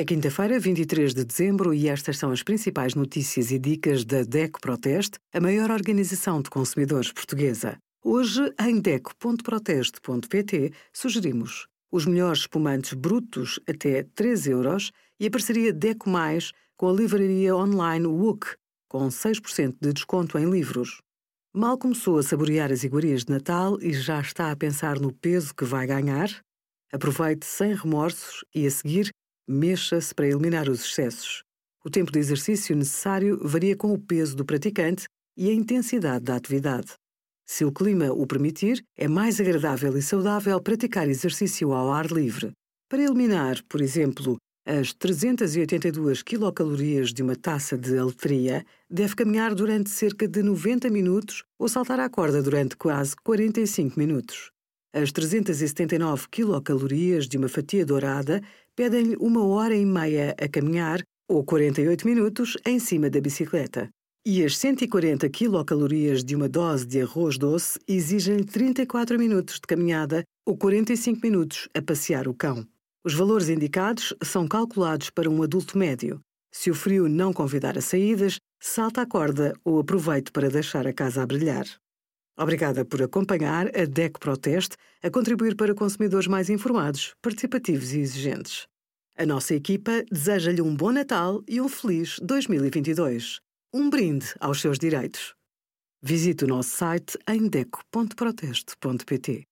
É quinta-feira, 23 de dezembro, e estas são as principais notícias e dicas da DECO Proteste, a maior organização de consumidores portuguesa. Hoje, em DECO.proteste.pt, sugerimos os melhores espumantes brutos até 3 euros e a parceria DECO Mais com a livraria online WOOK, com 6% de desconto em livros. Mal começou a saborear as iguarias de Natal e já está a pensar no peso que vai ganhar? Aproveite sem remorsos e, a seguir, mexa-se para eliminar os excessos. O tempo de exercício necessário varia com o peso do praticante e a intensidade da atividade. Se o clima o permitir, é mais agradável e saudável praticar exercício ao ar livre. Para eliminar, por exemplo, as 382 quilocalorias de uma taça de aletria, deve caminhar durante cerca de 90 minutos ou saltar à corda durante quase 45 minutos. As 379 quilocalorias de uma fatia dourada pedem-lhe uma hora e meia a caminhar ou 48 minutos em cima da bicicleta. E as 140 quilocalorias de uma dose de arroz doce exigem 34 minutos de caminhada ou 45 minutos a passear o cão. Os valores indicados são calculados para um adulto médio. Se o frio não convidar a saídas, salta a corda ou aproveite para deixar a casa a brilhar. Obrigada por acompanhar a DEC Proteste a contribuir para consumidores mais informados, participativos e exigentes. A nossa equipa deseja-lhe um bom Natal e um feliz 2022. Um brinde aos seus direitos. Visite o nosso site em deco.proteste.pt.